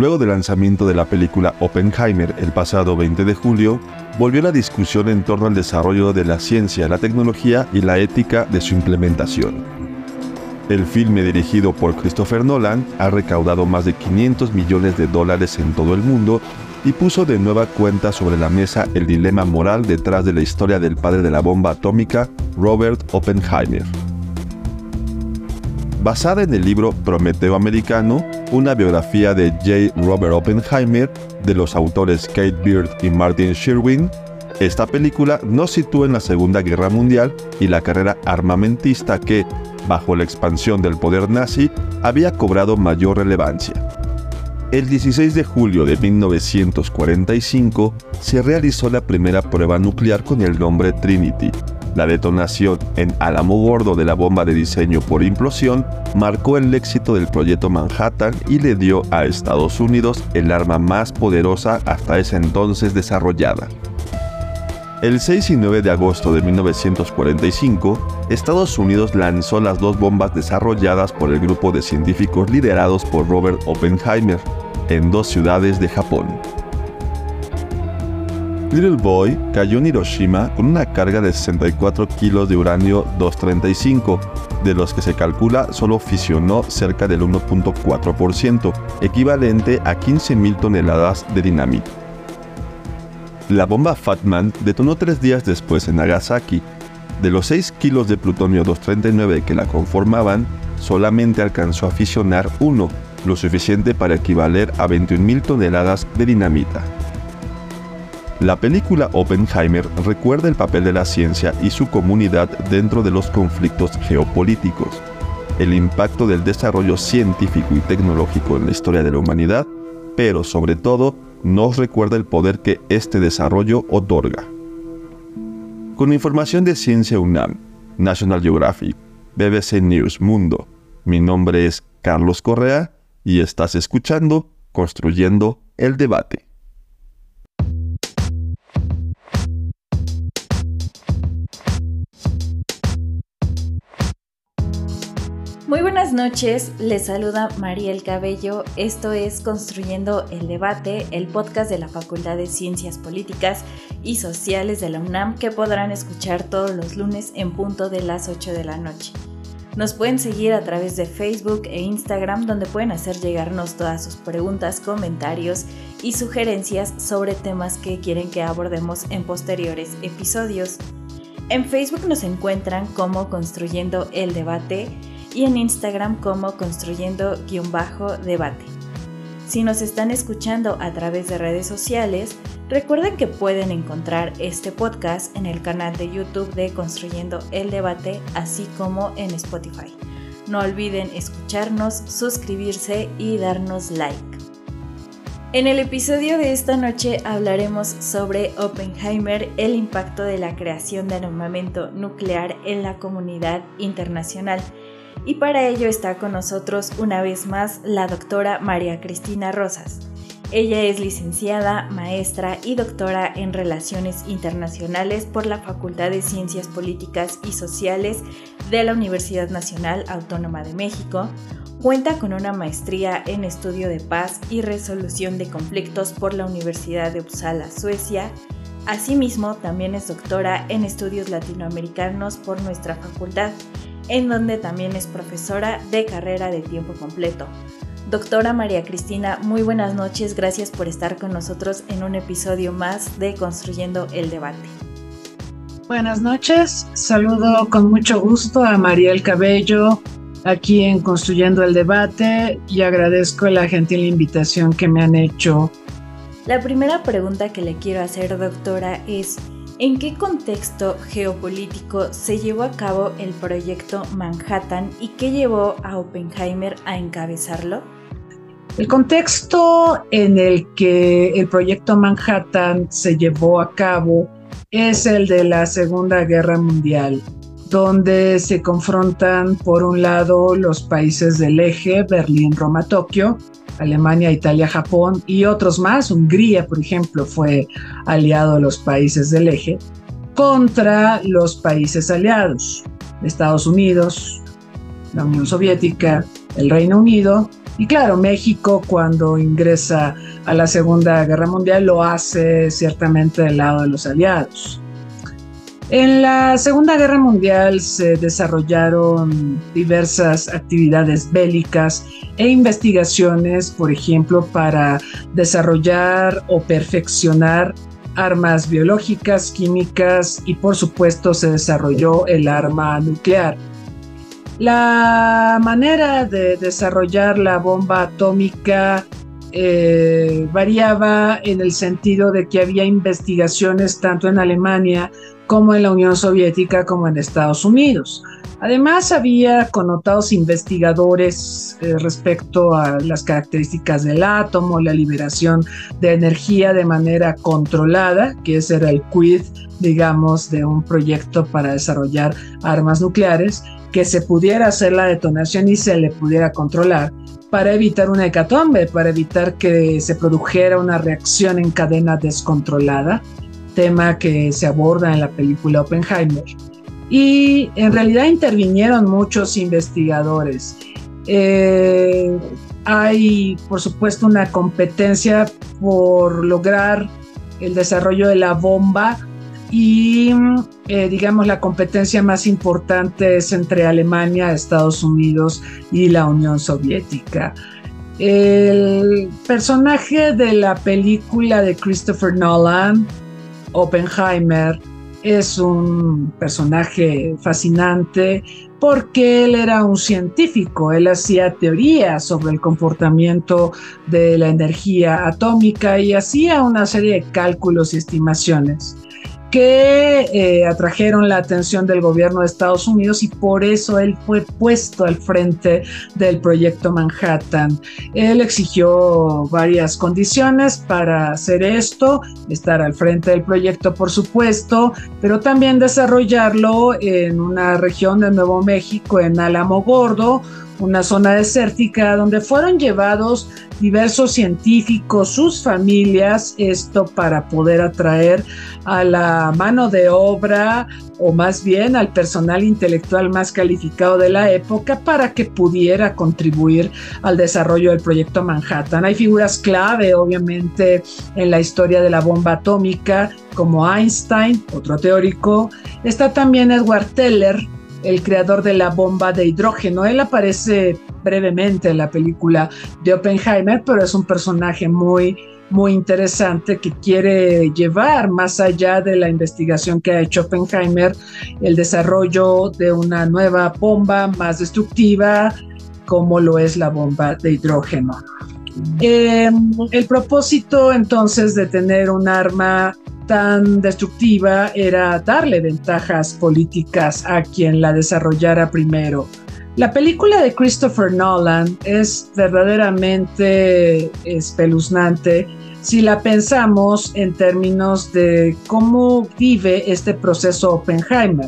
Luego del lanzamiento de la película Oppenheimer el pasado 20 de julio, volvió la discusión en torno al desarrollo de la ciencia, la tecnología y la ética de su implementación. El filme dirigido por Christopher Nolan ha recaudado más de 500 millones de dólares en todo el mundo y puso de nueva cuenta sobre la mesa el dilema moral detrás de la historia del padre de la bomba atómica, Robert Oppenheimer. Basada en el libro Prometeo Americano, una biografía de J. Robert Oppenheimer de los autores Kate Beard y Martin Sherwin, esta película nos sitúa en la Segunda Guerra Mundial y la carrera armamentista que, bajo la expansión del poder nazi, había cobrado mayor relevancia. El 16 de julio de 1945 se realizó la primera prueba nuclear con el nombre Trinity. La detonación en Álamo Gordo de la bomba de diseño por implosión marcó el éxito del proyecto Manhattan y le dio a Estados Unidos el arma más poderosa hasta ese entonces desarrollada. El 6 y 9 de agosto de 1945, Estados Unidos lanzó las dos bombas desarrolladas por el grupo de científicos liderados por Robert Oppenheimer en dos ciudades de Japón. Little Boy cayó en Hiroshima con una carga de 64 kilos de uranio 235, de los que se calcula solo fisionó cerca del 1.4%, equivalente a 15.000 toneladas de dinamita. La bomba Fatman detonó tres días después en Nagasaki. De los 6 kilos de plutonio 239 que la conformaban, solamente alcanzó a fisionar uno, lo suficiente para equivaler a 21.000 toneladas de dinamita. La película Oppenheimer recuerda el papel de la ciencia y su comunidad dentro de los conflictos geopolíticos, el impacto del desarrollo científico y tecnológico en la historia de la humanidad, pero sobre todo nos recuerda el poder que este desarrollo otorga. Con información de Ciencia UNAM, National Geographic, BBC News Mundo, mi nombre es Carlos Correa y estás escuchando Construyendo el Debate. Muy buenas noches, les saluda Mariel Cabello. Esto es Construyendo el Debate, el podcast de la Facultad de Ciencias Políticas y Sociales de la UNAM que podrán escuchar todos los lunes en punto de las 8 de la noche. Nos pueden seguir a través de Facebook e Instagram donde pueden hacer llegarnos todas sus preguntas, comentarios y sugerencias sobre temas que quieren que abordemos en posteriores episodios. En Facebook nos encuentran como Construyendo el Debate y en Instagram como construyendo-debate. Si nos están escuchando a través de redes sociales, recuerden que pueden encontrar este podcast en el canal de YouTube de Construyendo el Debate, así como en Spotify. No olviden escucharnos, suscribirse y darnos like. En el episodio de esta noche hablaremos sobre Oppenheimer, el impacto de la creación del armamento nuclear en la comunidad internacional y para ello está con nosotros una vez más la doctora María Cristina Rosas. Ella es licenciada, maestra y doctora en Relaciones Internacionales por la Facultad de Ciencias Políticas y Sociales de la Universidad Nacional Autónoma de México. Cuenta con una maestría en Estudio de Paz y Resolución de Conflictos por la Universidad de Uppsala, Suecia. Asimismo, también es doctora en Estudios Latinoamericanos por nuestra facultad en donde también es profesora de carrera de tiempo completo. Doctora María Cristina, muy buenas noches, gracias por estar con nosotros en un episodio más de Construyendo el Debate. Buenas noches, saludo con mucho gusto a Mariel Cabello aquí en Construyendo el Debate y agradezco la gentil invitación que me han hecho. La primera pregunta que le quiero hacer, doctora, es ¿En qué contexto geopolítico se llevó a cabo el proyecto Manhattan y qué llevó a Oppenheimer a encabezarlo? El contexto en el que el proyecto Manhattan se llevó a cabo es el de la Segunda Guerra Mundial, donde se confrontan por un lado los países del eje, Berlín, Roma, Tokio, Alemania, Italia, Japón y otros más. Hungría, por ejemplo, fue aliado a los países del eje contra los países aliados, Estados Unidos, la Unión Soviética, el Reino Unido y claro, México cuando ingresa a la Segunda Guerra Mundial lo hace ciertamente del lado de los aliados. En la Segunda Guerra Mundial se desarrollaron diversas actividades bélicas e investigaciones, por ejemplo, para desarrollar o perfeccionar armas biológicas, químicas y por supuesto se desarrolló el arma nuclear. La manera de desarrollar la bomba atómica eh, variaba en el sentido de que había investigaciones tanto en Alemania como en la Unión Soviética como en Estados Unidos. Además, había connotados investigadores eh, respecto a las características del átomo, la liberación de energía de manera controlada, que ese era el quid, digamos, de un proyecto para desarrollar armas nucleares, que se pudiera hacer la detonación y se le pudiera controlar para evitar una hecatombe, para evitar que se produjera una reacción en cadena descontrolada tema que se aborda en la película Oppenheimer. Y en realidad intervinieron muchos investigadores. Eh, hay, por supuesto, una competencia por lograr el desarrollo de la bomba y, eh, digamos, la competencia más importante es entre Alemania, Estados Unidos y la Unión Soviética. El personaje de la película de Christopher Nolan, Oppenheimer es un personaje fascinante porque él era un científico, él hacía teorías sobre el comportamiento de la energía atómica y hacía una serie de cálculos y estimaciones que eh, atrajeron la atención del gobierno de Estados Unidos y por eso él fue puesto al frente del proyecto Manhattan. Él exigió varias condiciones para hacer esto, estar al frente del proyecto por supuesto, pero también desarrollarlo en una región de Nuevo México, en Álamo Gordo, una zona desértica donde fueron llevados diversos científicos, sus familias, esto para poder atraer a la mano de obra o más bien al personal intelectual más calificado de la época para que pudiera contribuir al desarrollo del proyecto Manhattan. Hay figuras clave, obviamente, en la historia de la bomba atómica, como Einstein, otro teórico. Está también Edward Teller, el creador de la bomba de hidrógeno. Él aparece brevemente en la película de Oppenheimer, pero es un personaje muy, muy interesante que quiere llevar más allá de la investigación que ha hecho Oppenheimer, el desarrollo de una nueva bomba más destructiva, como lo es la bomba de hidrógeno. Em, el propósito entonces de tener un arma tan destructiva era darle ventajas políticas a quien la desarrollara primero. La película de Christopher Nolan es verdaderamente espeluznante si la pensamos en términos de cómo vive este proceso Oppenheimer.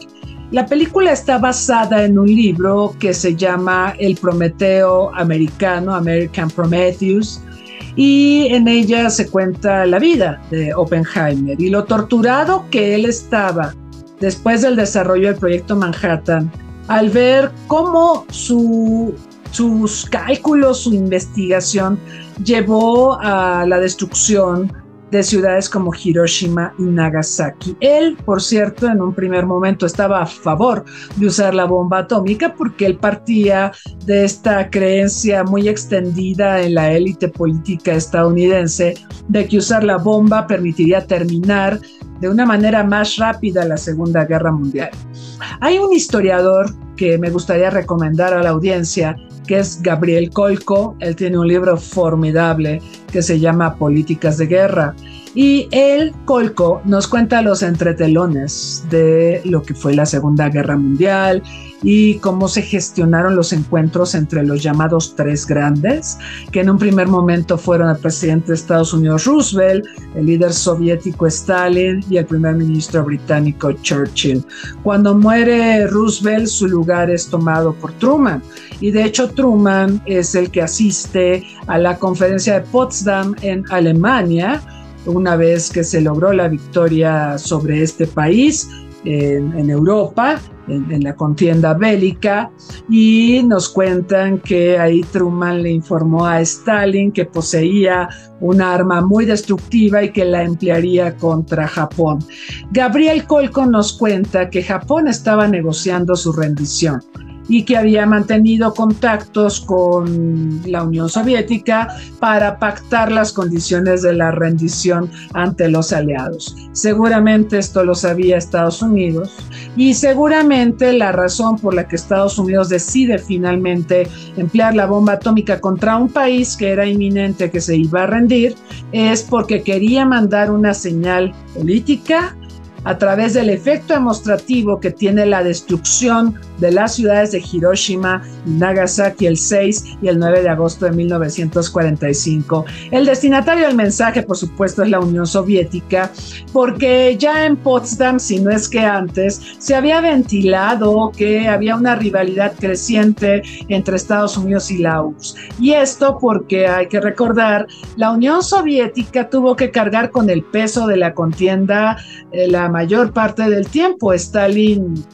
La película está basada en un libro que se llama El Prometeo Americano, American Prometheus, y en ella se cuenta la vida de Oppenheimer y lo torturado que él estaba después del desarrollo del proyecto Manhattan, al ver cómo sus cálculos, su investigación llevó a la destrucción de ciudades como Hiroshima y Nagasaki. Él, por cierto, en un primer momento estaba a favor de usar la bomba atómica porque él partía de esta creencia muy extendida en la élite política estadounidense de que usar la bomba permitiría terminar de una manera más rápida la Segunda Guerra Mundial. Hay un historiador que me gustaría recomendar a la audiencia que es Gabriel Colco. Él tiene un libro formidable que se llama Políticas de Guerra. Y el Colco nos cuenta los entretelones de lo que fue la Segunda Guerra Mundial y cómo se gestionaron los encuentros entre los llamados tres grandes, que en un primer momento fueron el presidente de Estados Unidos Roosevelt, el líder soviético Stalin y el primer ministro británico Churchill. Cuando muere Roosevelt, su lugar es tomado por Truman. Y de hecho Truman es el que asiste a la conferencia de Potsdam en Alemania, una vez que se logró la victoria sobre este país en, Europa, en, la contienda bélica, y nos cuentan que ahí Truman le informó a Stalin que poseía un arma muy destructiva y que la emplearía contra Japón. Gabriel Colco nos cuenta que Japón estaba negociando su rendición y que había mantenido contactos con la Unión Soviética para pactar las condiciones de la rendición ante los aliados. Seguramente esto lo sabía Estados Unidos y seguramente la razón por la que Estados Unidos decide finalmente emplear la bomba atómica contra un país que era inminente que se iba a rendir es porque quería mandar una señal política a través del efecto demostrativo que tiene la destrucción de las ciudades de Hiroshima y Nagasaki el 6 y el 9 de agosto de 1945. El destinatario del mensaje, por supuesto, es la Unión Soviética, porque ya en Potsdam, si no es que antes, se había ventilado que había una rivalidad creciente entre Estados Unidos y la URSS. Y esto porque hay que recordar, la Unión Soviética tuvo que cargar con el peso de la contienda, eh, la mayor parte del tiempo. Stalin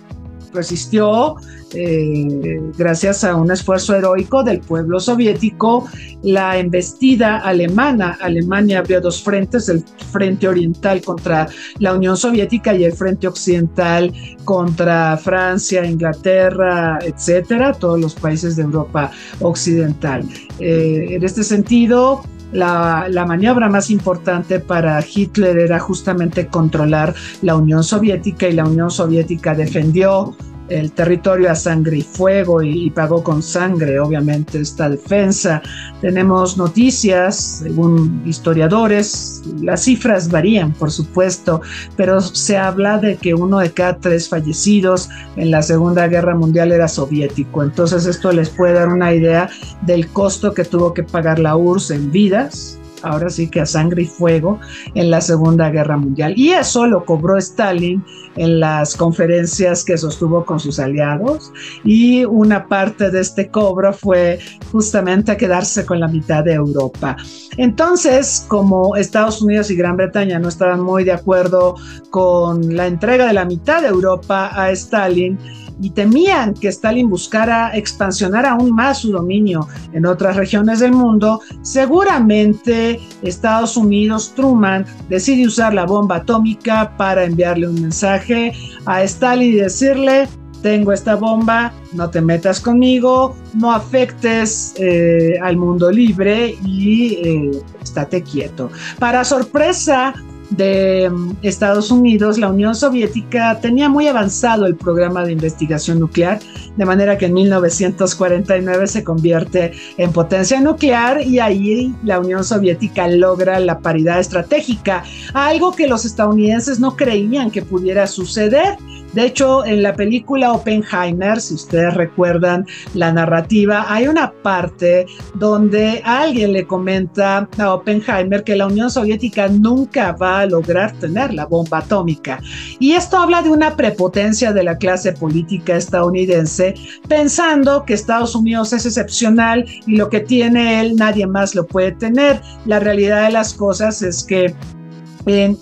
resistió eh, gracias a un esfuerzo heroico del pueblo soviético la embestida alemana. Alemania abrió dos frentes, el frente oriental contra la Unión Soviética y el frente occidental contra Francia, Inglaterra, etcétera, todos los países de Europa occidental. Eh, en este sentido, la, maniobra más importante para Hitler era justamente controlar la Unión Soviética y la Unión Soviética defendió el territorio a sangre y fuego y, pagó con sangre, obviamente, esta defensa. Tenemos noticias, según historiadores, las cifras varían, por supuesto, pero se habla de que uno de cada tres fallecidos en la Segunda Guerra Mundial era soviético. Entonces esto les puede dar una idea del costo que tuvo que pagar la URSS en vidas ahora sí que a sangre y fuego en la Segunda Guerra Mundial. Y eso lo cobró Stalin en las conferencias que sostuvo con sus aliados y una parte de este cobro fue justamente quedarse con la mitad de Europa. Entonces, como Estados Unidos y Gran Bretaña no estaban muy de acuerdo con la entrega de la mitad de Europa a Stalin, y temían que Stalin buscara expansionar aún más su dominio en otras regiones del mundo, seguramente Estados Unidos, Truman, decide usar la bomba atómica para enviarle un mensaje a Stalin y decirle, tengo esta bomba, no te metas conmigo, no afectes eh, al mundo libre y eh, estate quieto. Para sorpresa de mm, Estados Unidos, la Unión Soviética tenía muy avanzado el programa de investigación nuclear, de manera que en 1949 se convierte en potencia nuclear y ahí la Unión Soviética logra la paridad estratégica, algo que los estadounidenses no creían que pudiera suceder. De hecho, en la película Oppenheimer, si ustedes recuerdan la narrativa, hay una parte donde alguien le comenta a Oppenheimer que la Unión Soviética nunca va a lograr tener la bomba atómica. Y esto habla de una prepotencia de la clase política estadounidense, pensando que Estados Unidos es excepcional y lo que tiene él nadie más lo puede tener. La realidad de las cosas es que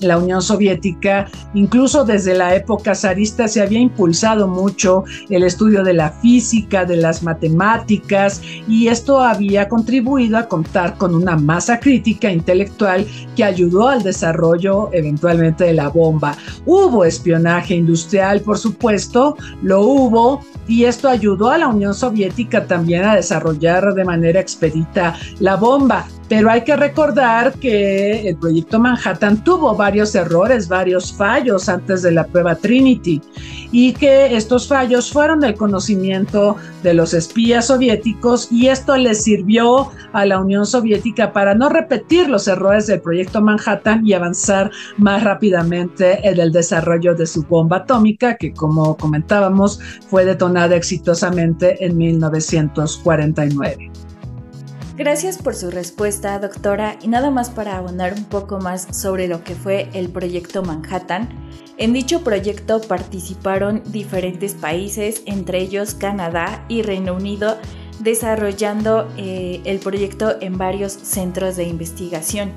la Unión Soviética, incluso desde la época zarista se había impulsado mucho el estudio de la física, de las matemáticas, y esto había contribuido a contar con una masa crítica intelectual que ayudó al desarrollo eventualmente de la bomba. Hubo espionaje industrial, por supuesto, lo hubo, y esto ayudó a la Unión Soviética también a desarrollar de manera expedita la bomba. Pero hay que recordar que el proyecto Manhattan tuvo varios errores, varios fallos antes de la prueba Trinity y que estos fallos fueron del conocimiento de los espías soviéticos y esto les sirvió a la Unión Soviética para no repetir los errores del proyecto Manhattan y avanzar más rápidamente en el desarrollo de su bomba atómica que como comentábamos fue detonada exitosamente en 1949. Gracias por su respuesta, doctora. Y nada más para abonar un poco más sobre lo que fue el proyecto Manhattan. En dicho proyecto participaron diferentes países, entre ellos Canadá y Reino Unido, desarrollando eh, el proyecto en varios centros de investigación.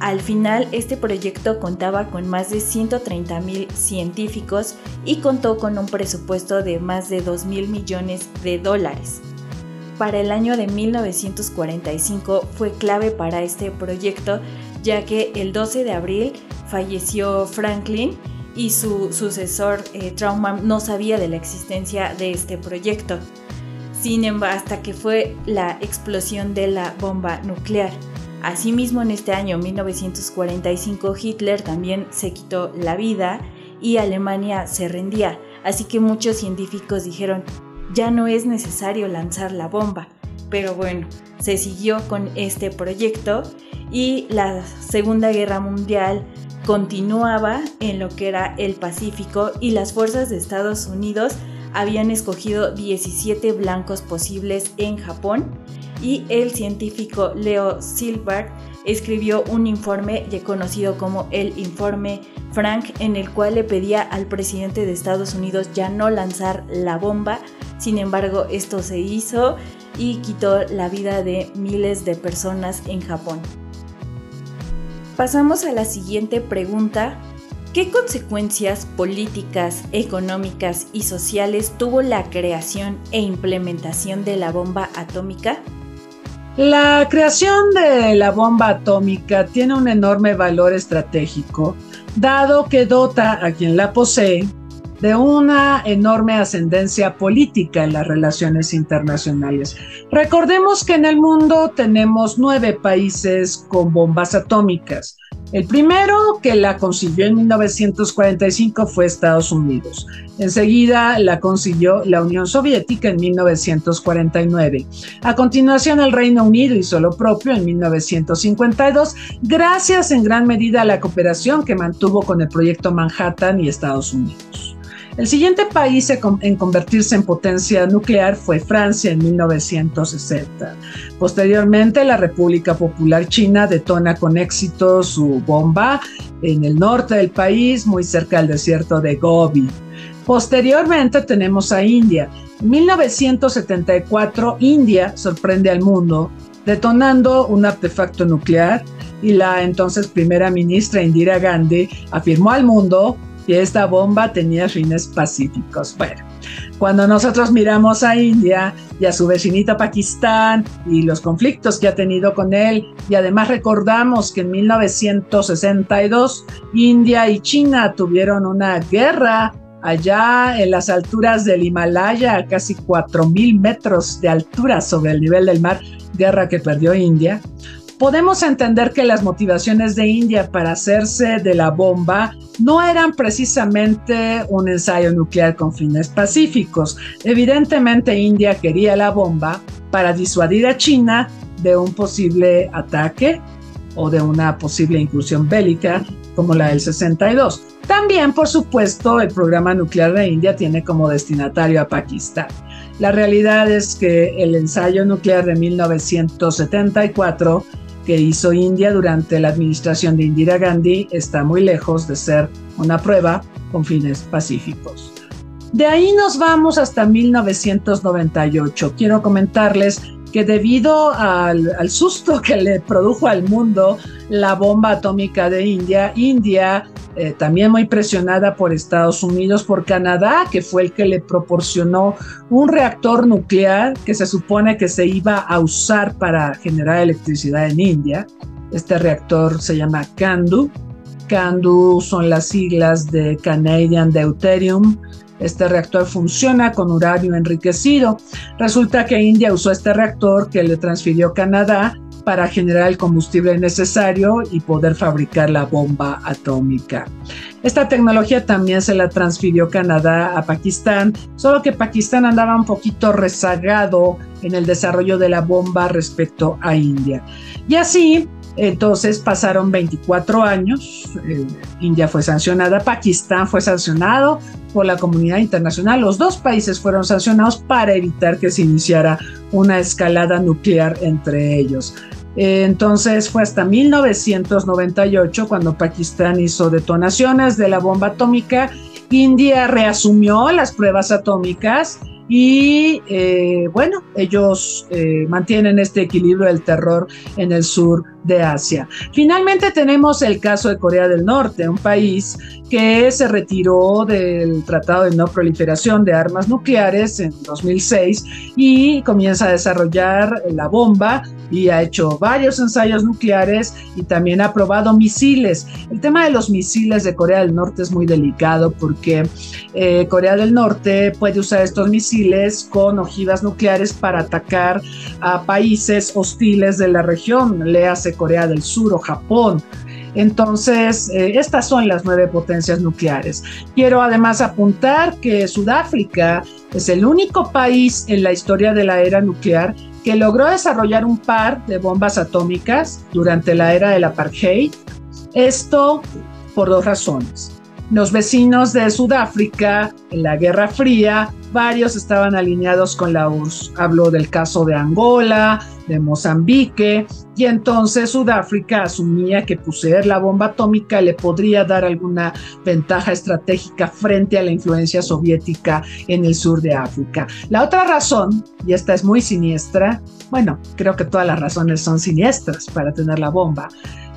Al final, este proyecto contaba con más de 130 mil científicos y contó con un presupuesto de más de 2 mil millones de dólares para el año de 1945 fue clave para este proyecto, ya que el 12 de abril falleció Franklin y su sucesor eh, Trauman no sabía de la existencia de este proyecto. Sin embargo, hasta que fue la explosión de la bomba nuclear. Asimismo, en este año 1945 Hitler también se quitó la vida y Alemania se rendía. Así que muchos científicos dijeron, ya no es necesario lanzar la bomba. Pero bueno, se siguió con este proyecto y la Segunda Guerra Mundial continuaba en lo que era el Pacífico y las fuerzas de Estados Unidos habían escogido 17 blancos posibles en Japón y el científico Leo Silbert escribió un informe conocido como el informe Frank en el cual le pedía al presidente de Estados Unidos ya no lanzar la bomba sin embargo, esto se hizo y quitó la vida de miles de personas en Japón. Pasamos a la siguiente pregunta. ¿Qué consecuencias políticas, económicas y sociales tuvo la creación e implementación de la bomba atómica? La creación de la bomba atómica tiene un enorme valor estratégico, dado que dota a quien la posee de una enorme ascendencia política en las relaciones internacionales. Recordemos que en el mundo tenemos nueve países con bombas atómicas. El primero que la consiguió en 1945 fue Estados Unidos. Enseguida la consiguió la Unión Soviética en 1949. A continuación el Reino Unido hizo lo propio en 1952, gracias en gran medida a la cooperación que mantuvo con el proyecto Manhattan y Estados Unidos. El siguiente país en convertirse en potencia nuclear fue Francia en 1960. Posteriormente, la República Popular China detona con éxito su bomba en el norte del país, muy cerca del desierto de Gobi. Posteriormente tenemos a India. En 1974, India sorprende al mundo detonando un artefacto nuclear y la entonces primera ministra Indira Gandhi afirmó al mundo que esta bomba tenía fines pacíficos. Bueno, cuando nosotros miramos a India y a su vecinito Pakistán y los conflictos que ha tenido con él, y además recordamos que en 1962 India y China tuvieron una guerra allá en las alturas del Himalaya, a casi 4.000 metros de altura sobre el nivel del mar, guerra que perdió India podemos entender que las motivaciones de India para hacerse de la bomba no eran precisamente un ensayo nuclear con fines pacíficos. Evidentemente India quería la bomba para disuadir a China de un posible ataque o de una posible incursión bélica como la del 62. También, por supuesto, el programa nuclear de India tiene como destinatario a Pakistán. La realidad es que el ensayo nuclear de 1974 que hizo India durante la administración de Indira Gandhi está muy lejos de ser una prueba con fines pacíficos. De ahí nos vamos hasta 1998. Quiero comentarles que debido al, al, susto que le produjo al mundo la bomba atómica de India, India eh, también muy presionada por Estados Unidos, por Canadá, que fue el que le proporcionó un reactor nuclear que se supone que se iba a usar para generar electricidad en India. Este reactor se llama CANDU. CANDU son las siglas de Canadian Deuterium Este reactor funciona con uranio enriquecido. Resulta que India usó este reactor que le transfirió Canadá para generar el combustible necesario y poder fabricar la bomba atómica. Esta tecnología también se la transfirió Canadá a Pakistán, solo que Pakistán andaba un poquito rezagado en el desarrollo de la bomba respecto a India. Y así, entonces pasaron 24 años, eh, India fue sancionada, Pakistán fue sancionado por la comunidad internacional, los dos países fueron sancionados para evitar que se iniciara una escalada nuclear entre ellos. Eh, entonces fue hasta 1998 cuando Pakistán hizo detonaciones de la bomba atómica, India reasumió las pruebas atómicas y eh, bueno, ellos eh, mantienen este equilibrio del terror en el sur de Asia. Finalmente tenemos el caso de Corea del Norte, un país que se retiró del Tratado de No Proliferación de Armas Nucleares en 2006 y comienza a desarrollar la bomba y ha hecho varios ensayos nucleares y también ha probado misiles. El tema de los misiles de Corea del Norte es muy delicado porque eh, Corea del Norte puede usar estos misiles con ojivas nucleares para atacar a países hostiles de la región, le hace Corea del Sur o Japón. Entonces, eh, estas son las nueve potencias nucleares. Quiero además apuntar que Sudáfrica es el único país en la historia de la era nuclear que logró desarrollar un par de bombas atómicas durante la era del apartheid. Esto por dos razones. Los vecinos de Sudáfrica en la Guerra Fría, varios estaban alineados con la URSS. Hablo del caso de Angola, de Mozambique, y entonces Sudáfrica asumía que poseer la bomba atómica le podría dar alguna ventaja estratégica frente a la influencia soviética en el sur de África. La otra razón, y esta es muy siniestra, bueno, creo que todas las razones son siniestras para tener la bomba,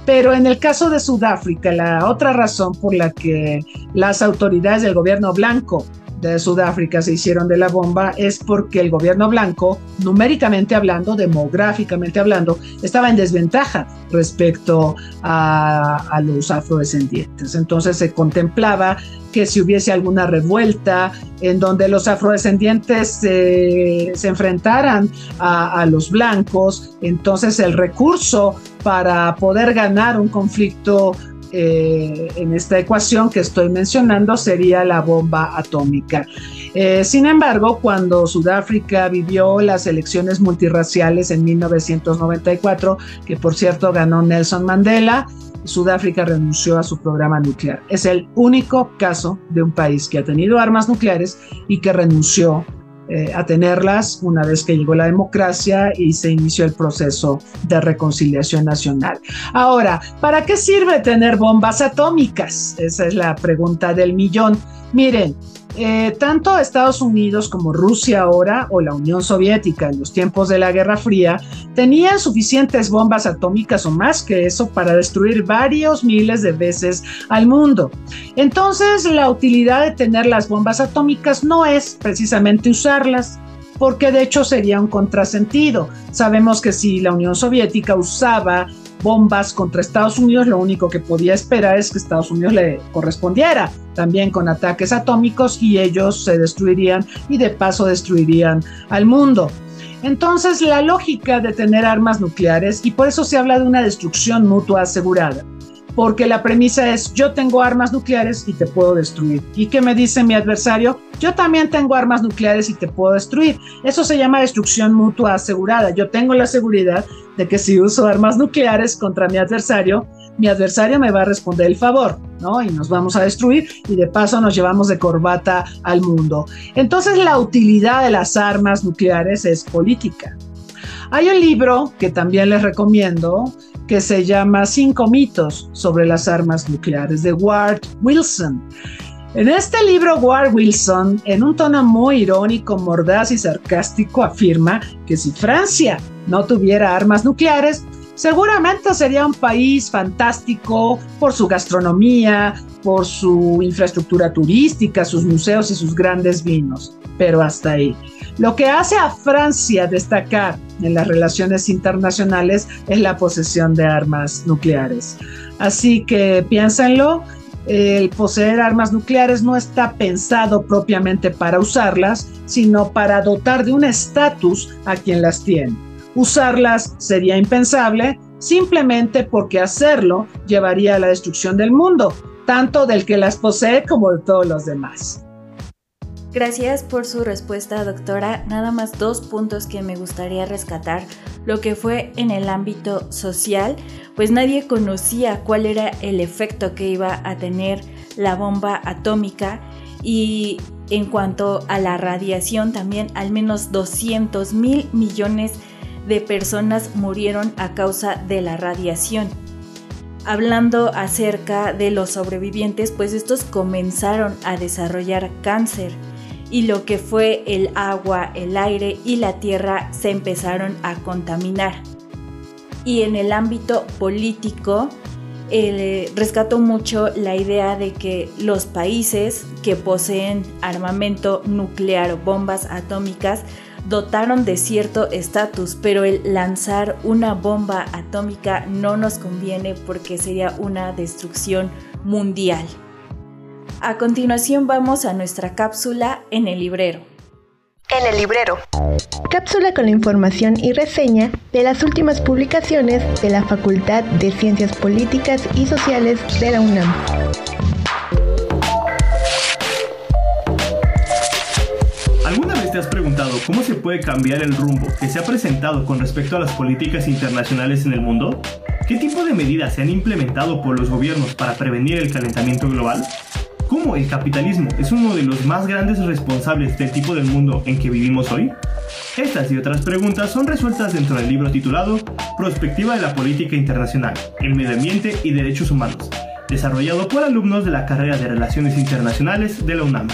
pero en el caso de Sudáfrica, la otra razón por la que las autoridades del gobierno blanco de Sudáfrica se hicieron de la bomba es porque el gobierno blanco, numéricamente hablando, demográficamente hablando, estaba en desventaja respecto a, los afrodescendientes. Entonces se contemplaba que si hubiese alguna revuelta en donde los afrodescendientes se enfrentaran a, los blancos, entonces el recurso para poder ganar un conflicto eh, en esta ecuación que estoy mencionando sería la bomba atómica. Eh, sin embargo, cuando Sudáfrica vivió las elecciones multirraciales en 1994, que por cierto ganó Nelson Mandela, Sudáfrica renunció a su programa nuclear. Es el único caso de un país que ha tenido armas nucleares y que renunció eh, a tenerlas una vez que llegó la democracia y se inició el proceso de reconciliación nacional. Ahora, ¿para qué sirve tener bombas atómicas? Esa es la pregunta del millón. Miren, eh, tanto Estados Unidos como Rusia ahora o la Unión Soviética en los tiempos de la Guerra Fría tenían suficientes bombas atómicas o más que eso para destruir varios miles de veces al mundo. Entonces la utilidad de tener las bombas atómicas no es precisamente usarlas, porque de hecho sería un contrasentido. Sabemos que si la Unión Soviética usaba bombas contra Estados Unidos, lo único que podía esperar es que Estados Unidos le correspondiera también con ataques atómicos y ellos se destruirían y de paso destruirían al mundo. Entonces la lógica de tener armas nucleares, y por eso se habla de una destrucción mutua asegurada, porque la premisa es yo tengo armas nucleares y te puedo destruir. ¿Y qué me dice mi adversario? Yo también tengo armas nucleares y te puedo destruir. Eso se llama destrucción mutua asegurada. Yo tengo la seguridad de que si uso armas nucleares contra mi adversario, mi adversario me va a responder el favor, ¿no? Y nos vamos a destruir y de paso nos llevamos de corbata al mundo. Entonces la utilidad de las armas nucleares es política. Hay un libro que también les recomiendo que se llama Cinco mitos sobre las armas nucleares de Ward Wilson. En este libro, Ward Wilson, en un tono muy irónico, mordaz y sarcástico, afirma que si Francia no tuviera armas nucleares, seguramente sería un país fantástico por su gastronomía, por su infraestructura turística, sus museos y sus grandes vinos. Pero hasta ahí. Lo que hace a Francia destacar en las relaciones internacionales es la posesión de armas nucleares. Así que piénsenlo el poseer armas nucleares no está pensado propiamente para usarlas, sino para dotar de un estatus a quien las tiene. Usarlas sería impensable simplemente porque hacerlo llevaría a la destrucción del mundo, tanto del que las posee como de todos los demás. Gracias por su respuesta, doctora. Nada más dos puntos que me gustaría rescatar. Lo que fue en el ámbito social, pues nadie conocía cuál era el efecto que iba a tener la bomba atómica y en cuanto a la radiación también al menos 200 mil millones de personas murieron a causa de la radiación. Hablando acerca de los sobrevivientes, pues estos comenzaron a desarrollar cáncer y lo que fue el agua, el aire y la tierra se empezaron a contaminar. Y en el ámbito político, eh, rescató mucho la idea de que los países que poseen armamento nuclear o bombas atómicas dotaron de cierto estatus, pero el lanzar una bomba atómica no nos conviene porque sería una destrucción mundial. A continuación vamos a nuestra cápsula en el librero. En el librero. Cápsula con la información y reseña de las últimas publicaciones de la Facultad de Ciencias Políticas y Sociales de la UNAM. ¿Alguna vez te has preguntado cómo se puede cambiar el rumbo que se ha presentado con respecto a las políticas internacionales en el mundo? ¿Qué tipo de medidas se han implementado por los gobiernos para prevenir el calentamiento global? Cómo el capitalismo es uno de los más grandes responsables del tipo del mundo en que vivimos hoy? Estas y otras preguntas son resueltas dentro del libro titulado Prospectiva de la Política Internacional, el Medio Ambiente y Derechos Humanos, desarrollado por alumnos de la carrera de Relaciones Internacionales de la UNAM.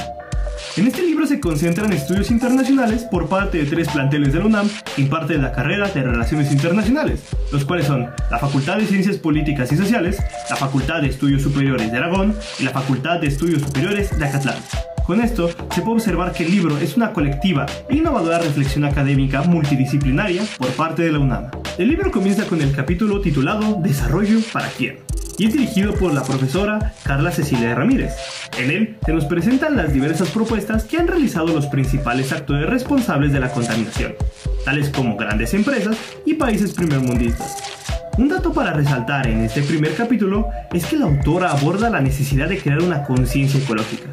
En este libro se concentran estudios internacionales por parte de tres planteles de la UNAM que imparten la carrera de Relaciones Internacionales, los cuales son la Facultad de Ciencias Políticas y Sociales, la Facultad de Estudios Superiores de Aragón y la Facultad de Estudios Superiores de Acatlán. Con esto, se puede observar que el libro es una colectiva e innovadora reflexión académica multidisciplinaria por parte de la UNAM. El libro comienza con el capítulo titulado Desarrollo para quién y es dirigido por la profesora Carla Cecilia Ramírez. En él se nos presentan las diversas propuestas que han realizado los principales actores responsables de la contaminación, tales como grandes empresas y países primermundistas. Un dato para resaltar en este primer capítulo es que la autora aborda la necesidad de crear una conciencia ecológica,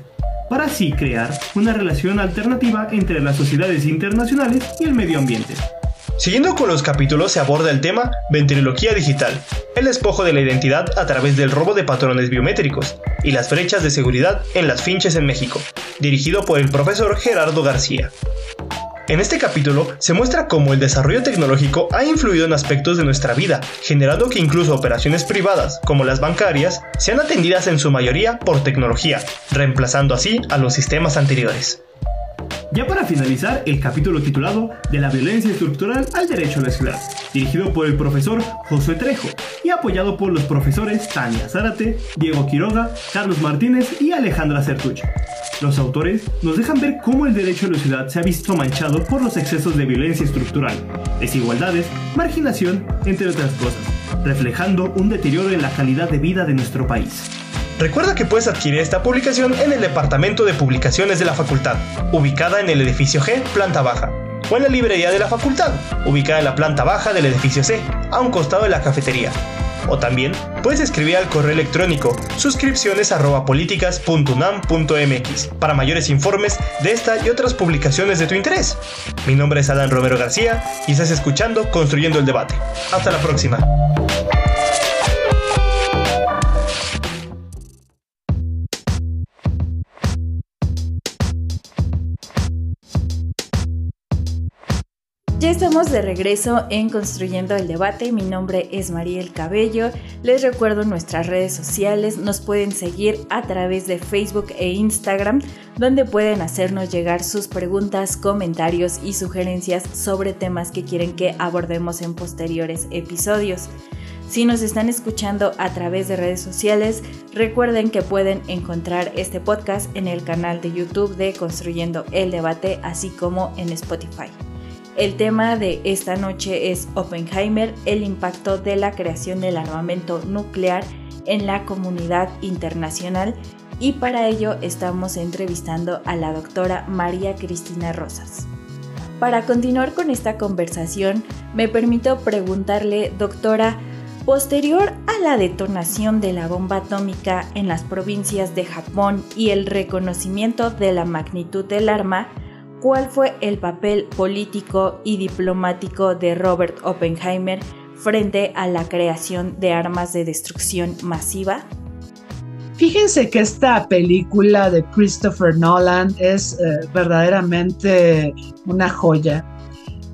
para así crear una relación alternativa entre las sociedades internacionales y el medio ambiente. Siguiendo con los capítulos se aborda el tema ventriloquía digital, el despojo de la identidad a través del robo de patrones biométricos y las brechas de seguridad en las finches en México, dirigido por el profesor Gerardo García. En este capítulo se muestra cómo el desarrollo tecnológico ha influido en aspectos de nuestra vida, generando que incluso operaciones privadas, como las bancarias, sean atendidas en su mayoría por tecnología, reemplazando así a los sistemas anteriores. Ya para finalizar, el capítulo titulado De la violencia estructural al derecho a la ciudad, dirigido por el profesor José Trejo y apoyado por los profesores Tania Zárate, Diego Quiroga, Carlos Martínez y Alejandra Certucho. Los autores nos dejan ver cómo el derecho a la ciudad se ha visto manchado por los excesos de violencia estructural, desigualdades, marginación, entre otras cosas, reflejando un deterioro en la calidad de vida de nuestro país. Recuerda que puedes adquirir esta publicación en el Departamento de Publicaciones de la Facultad, ubicada en el edificio G, planta baja, o en la librería de la Facultad, ubicada en la planta baja del edificio C, a un costado de la cafetería. O también puedes escribir al correo electrónico suscripciones@políticas.unam.mx para mayores informes de esta y otras publicaciones de tu interés. Mi nombre es Adán Romero García y estás escuchando Construyendo el Debate. Hasta la próxima. Ya estamos de regreso en Construyendo el Debate. Mi nombre es Mariel Cabello. Les recuerdo nuestras redes sociales. Nos pueden seguir a través de Facebook e Instagram, donde pueden hacernos llegar sus preguntas, comentarios y sugerencias sobre temas que quieren que abordemos en posteriores episodios. Si nos están escuchando a través de redes sociales, recuerden que pueden encontrar este podcast en el canal de YouTube de Construyendo el Debate, así como en Spotify. El tema de esta noche es Oppenheimer, el impacto de la creación del armamento nuclear en la comunidad internacional y para ello estamos entrevistando a la doctora María Cristina Rosas. Para continuar con esta conversación, me permito preguntarle, doctora, posterior a la detonación de la bomba atómica en las provincias de Japón y el reconocimiento de la magnitud del arma, ¿cuál fue el papel político y diplomático de Robert Oppenheimer frente a la creación de armas de destrucción masiva? Fíjense que esta película de Christopher Nolan es eh, verdaderamente una joya,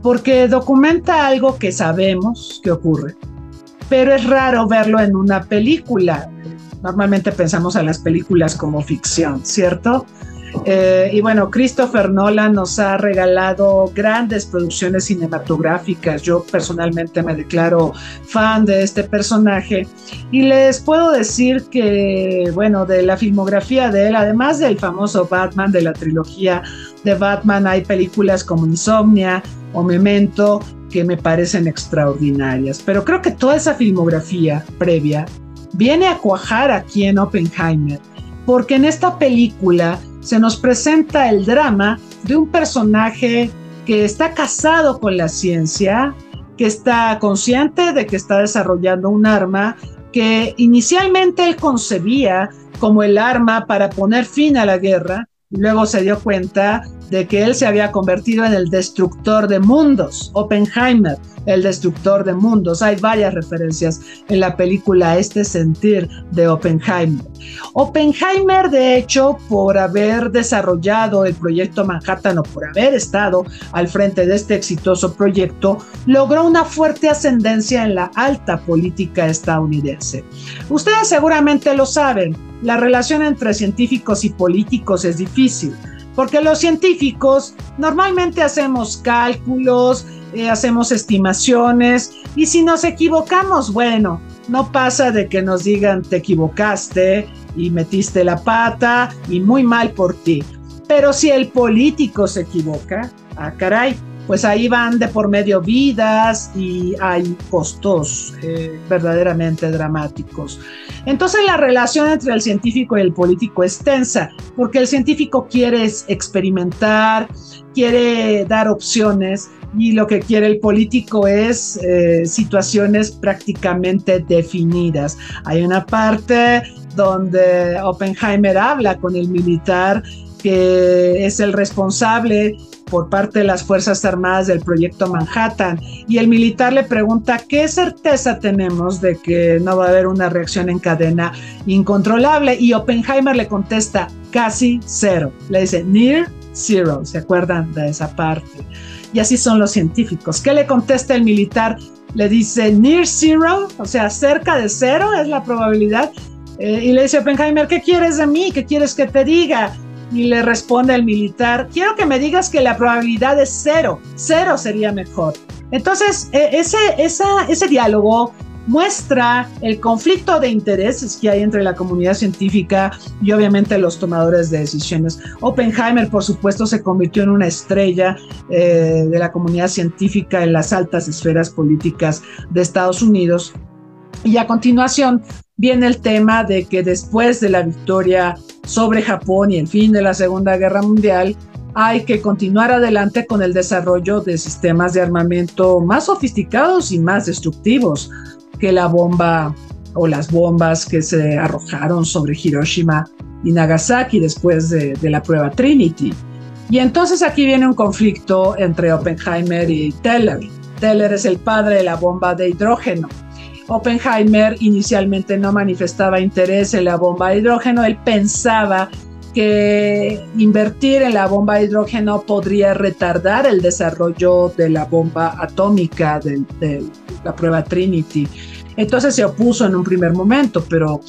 porque documenta algo que sabemos que ocurre, pero es raro verlo en una película. Normalmente pensamos en las películas como ficción, ¿cierto? Eh, y bueno, Christopher Nolan nos ha regalado grandes producciones cinematográficas. Yo personalmente me declaro fan de este personaje y les puedo decir que, bueno, de la filmografía de él, además del famoso Batman, de la trilogía de Batman, hay películas como Insomnia o Memento que me parecen extraordinarias. Pero creo que toda esa filmografía previa viene a cuajar aquí en Oppenheimer, porque en esta película se nos presenta el drama de un personaje que está casado con la ciencia, que está consciente de que está desarrollando un arma que inicialmente él concebía como el arma para poner fin a la guerra, luego se dio cuenta de que él se había convertido en el destructor de mundos, Oppenheimer, el destructor de mundos. Hay varias referencias en la película a este sentir de Oppenheimer. Oppenheimer, de hecho, por haber desarrollado el proyecto Manhattan o por haber estado al frente de este exitoso proyecto, logró una fuerte ascendencia en la alta política estadounidense. Ustedes seguramente lo saben, la relación entre científicos y políticos es difícil porque los científicos normalmente hacemos cálculos, eh, hacemos estimaciones y si nos equivocamos, bueno, no pasa de que nos digan te equivocaste y metiste la pata y muy mal por ti. Pero si el político se equivoca, ah caray, pues ahí van de por medio vidas y hay costos eh, verdaderamente dramáticos. Entonces la relación entre el científico y el político es tensa, porque el científico quiere experimentar, quiere dar opciones y lo que quiere el político es eh, situaciones prácticamente definidas. Hay una parte donde Oppenheimer habla con el militar que es el responsable por parte de las Fuerzas Armadas del proyecto Manhattan y el militar le pregunta qué certeza tenemos de que no va a haber una reacción en cadena incontrolable y Oppenheimer le contesta casi cero, le dice near zero, ¿se acuerdan de esa parte? Y así son los científicos. ¿Qué le contesta el militar? Le dice near zero, o sea, cerca de cero es la probabilidad. Eh, y le dice Oppenheimer, ¿qué quieres de mí? ¿Qué quieres que te diga? Y le responde el militar, quiero que me digas que la probabilidad es cero, cero sería mejor. Entonces, e, ese, ese diálogo muestra el conflicto de intereses que hay entre la comunidad científica y obviamente los tomadores de decisiones. Oppenheimer, por supuesto, se convirtió en una estrella eh, de la comunidad científica en las altas esferas políticas de Estados Unidos. Y a continuación viene el tema de que después de la victoria sobre Japón y el fin de la Segunda Guerra Mundial, hay que continuar adelante con el desarrollo de sistemas de armamento más sofisticados y más destructivos que la bomba o las bombas que se arrojaron sobre Hiroshima y Nagasaki después de, la prueba Trinity. Y entonces aquí viene un conflicto entre Oppenheimer y Teller. Teller es el padre de la bomba de hidrógeno Oppenheimer inicialmente no manifestaba interés en la bomba de hidrógeno, él pensaba que invertir en la bomba de hidrógeno podría retardar el desarrollo de la bomba atómica de, la prueba Trinity. Entonces se opuso en un primer momento, pero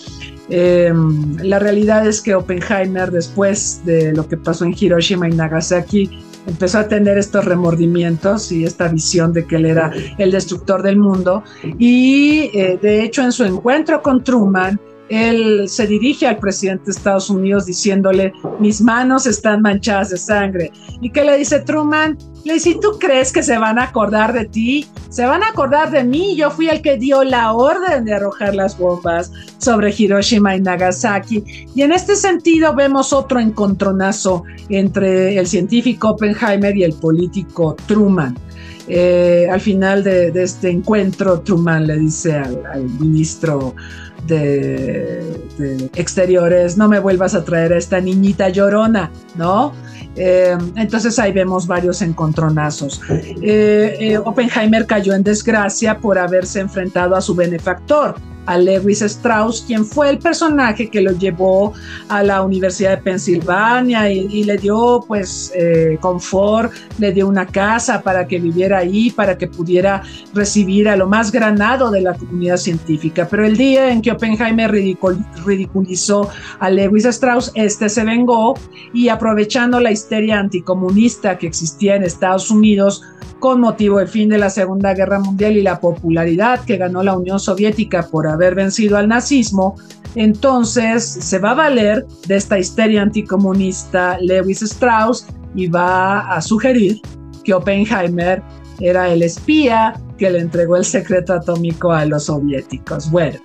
em, la realidad es que Oppenheimer, después de lo que pasó en Hiroshima y Nagasaki, empezó a tener estos remordimientos y esta visión de que él era el destructor del mundo. Y eh, de hecho en su encuentro con Truman, él se dirige al presidente de Estados Unidos diciéndole, mis manos están manchadas de sangre. ¿Y qué le dice Truman? Le dice, ¿tú crees que se van a acordar de ti? Se van a acordar de mí. Yo fui el que dio la orden de arrojar las bombas sobre Hiroshima y Nagasaki. Y en este sentido vemos otro encontronazo entre el científico Oppenheimer y el político Truman. Eh, al final de, este encuentro, Truman le dice al, ministro de, Exteriores, no me vuelvas a traer a esta niñita llorona, ¿no? Eh, entonces ahí vemos varios encontronazos. Eh, Oppenheimer cayó en desgracia por haberse enfrentado a su benefactor, a Lewis Strauss, quien fue el personaje que lo llevó a la Universidad de Pensilvania y, le dio pues eh, confort, le dio una casa para que viviera ahí, para que pudiera recibir a lo más granado de la comunidad científica. Pero el día en que Oppenheimer ridiculizó a Lewis Strauss, este se vengó y aprovechando la histeria anticomunista que existía en Estados Unidos, con motivo del fin de la Segunda Guerra Mundial y la popularidad que ganó la Unión Soviética por haber vencido al nazismo, entonces se va a valer de esta histeria anticomunista Lewis Strauss y va a sugerir que Oppenheimer era el espía que le entregó el secreto atómico a los soviéticos. Bueno,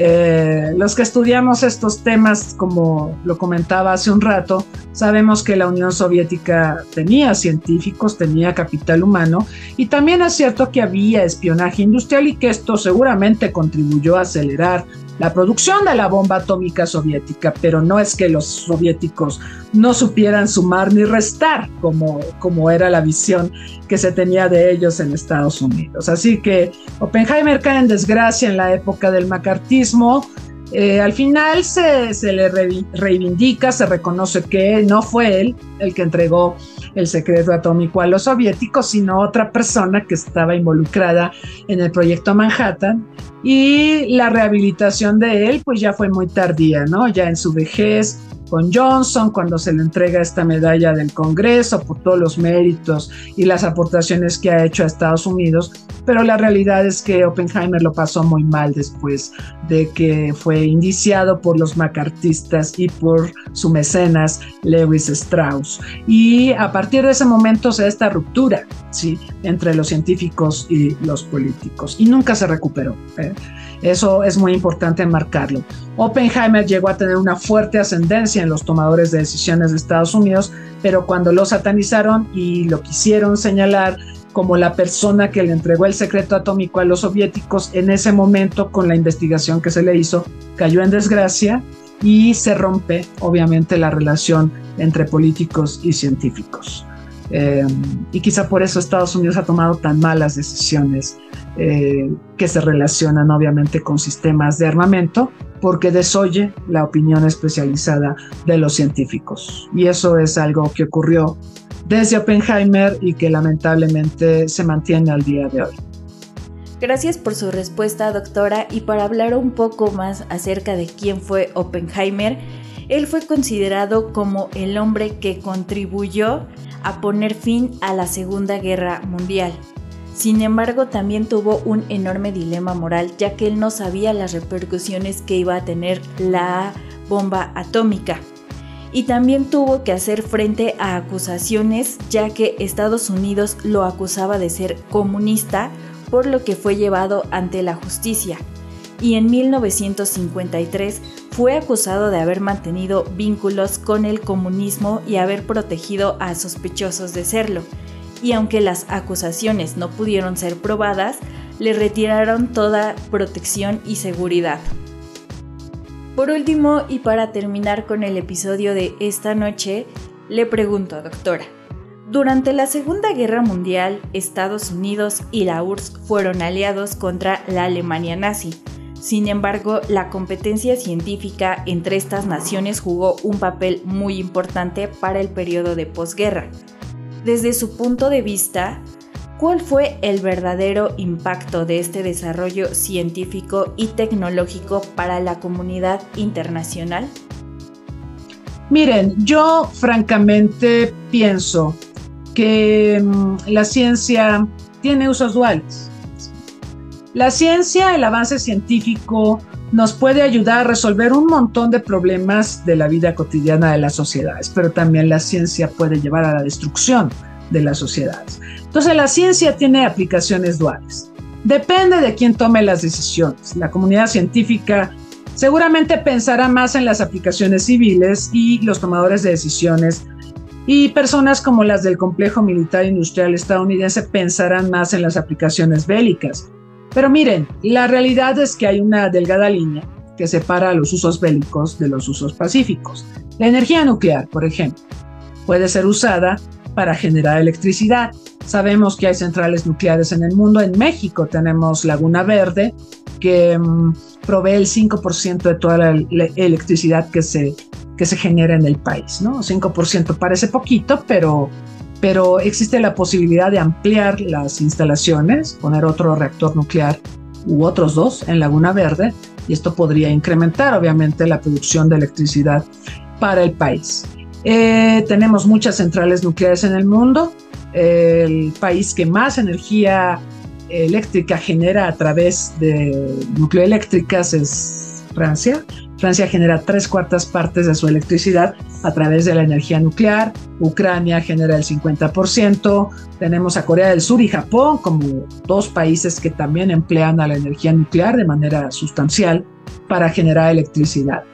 eh, los que estudiamos estos temas, como lo comentaba hace un rato, sabemos que la Unión Soviética tenía científicos, tenía capital humano y también es cierto que había espionaje industrial y que esto seguramente contribuyó a acelerar la producción de la bomba atómica soviética, pero no es que los soviéticos no supieran sumar ni restar como, como era la visión que se tenía de ellos en Estados Unidos. Así que Oppenheimer cae en desgracia en la época del macartismo, eh, al final se, le reivindica, se reconoce que no fue él el que entregó el secreto atómico a los soviéticos, sino otra persona que estaba involucrada en el proyecto Manhattan. Y la rehabilitación de él, pues ya fue muy tardía, ¿no? Ya en su vejez, con Johnson cuando se le entrega esta medalla del Congreso por todos los méritos y las aportaciones que ha hecho a Estados Unidos, pero la realidad es que Oppenheimer lo pasó muy mal después de que fue indiciado por los macartistas y por su mecenas Lewis Strauss. Y a partir de ese momento se da esta ruptura ¿sí? entre los científicos y los políticos y nunca se recuperó. ¿eh? Eso es muy importante marcarlo. Oppenheimer llegó a tener una fuerte ascendencia en los tomadores de decisiones de Estados Unidos, pero cuando lo satanizaron y lo quisieron señalar como la persona que le entregó el secreto atómico a los soviéticos, en ese momento con la investigación que se le hizo, cayó en desgracia y se rompe obviamente la relación entre políticos y científicos. Eh, y quizá por eso Estados Unidos ha tomado tan malas decisiones eh, que se relacionan obviamente con sistemas de armamento, porque desoye la opinión especializada de los científicos. Y eso es algo que ocurrió desde Oppenheimer y que lamentablemente se mantiene al día de hoy. Gracias por su respuesta, doctora, y para hablar un poco más acerca de quién fue Oppenheimer, él fue considerado como el hombre que contribuyó a poner fin a la Segunda Guerra Mundial. Sin embargo, también tuvo un enorme dilema moral, ya que él no sabía las repercusiones que iba a tener la bomba atómica. Y también tuvo que hacer frente a acusaciones, ya que Estados Unidos lo acusaba de ser comunista, por lo que fue llevado ante la justicia. Y en 1953 fue acusado de haber mantenido vínculos con el comunismo y haber protegido a sospechosos de serlo. Y aunque las acusaciones no pudieron ser probadas, le retiraron toda protección y seguridad. Por último, y para terminar con el episodio de esta noche, le pregunto, doctora, durante la Segunda Guerra Mundial, Estados Unidos y la URSS fueron aliados contra la Alemania nazi. Sin embargo, la competencia científica entre estas naciones jugó un papel muy importante para el periodo de posguerra. Desde su punto de vista, ¿cuál fue el verdadero impacto de este desarrollo científico y tecnológico para la comunidad internacional? Miren, yo francamente pienso que mm, la ciencia tiene usos duales. La ciencia, el avance científico, nos puede ayudar a resolver un montón de problemas de la vida cotidiana de las sociedades, pero también la ciencia puede llevar a la destrucción de las sociedades. Entonces la ciencia tiene aplicaciones duales. Depende de quién tome las decisiones. La comunidad científica seguramente pensará más en las aplicaciones civiles y los tomadores de decisiones y personas como las del complejo militar industrial estadounidense pensarán más en las aplicaciones bélicas. Pero miren, la realidad es que hay una delgada línea que separa los usos bélicos de los usos pacíficos. La energía nuclear, por ejemplo, puede ser usada para generar electricidad. Sabemos que hay centrales nucleares en el mundo. En México tenemos Laguna Verde, que mm, provee el 5% de toda la, electricidad que se, que se genera en el país. ¿no? 5% parece poquito, pero pero existe la posibilidad de ampliar las instalaciones, poner otro reactor nuclear u otros dos en Laguna Verde, y esto podría incrementar obviamente la producción de electricidad para el país. Eh, tenemos muchas centrales nucleares en el mundo. El país que más energía eléctrica genera a través de nucleoeléctricas es Francia. Francia genera tres cuartas partes de su electricidad a través de la energía nuclear, Ucrania genera el 50%, tenemos a Corea del Sur y Japón como dos países que también emplean a la energía nuclear de manera sustancial para generar electricidad.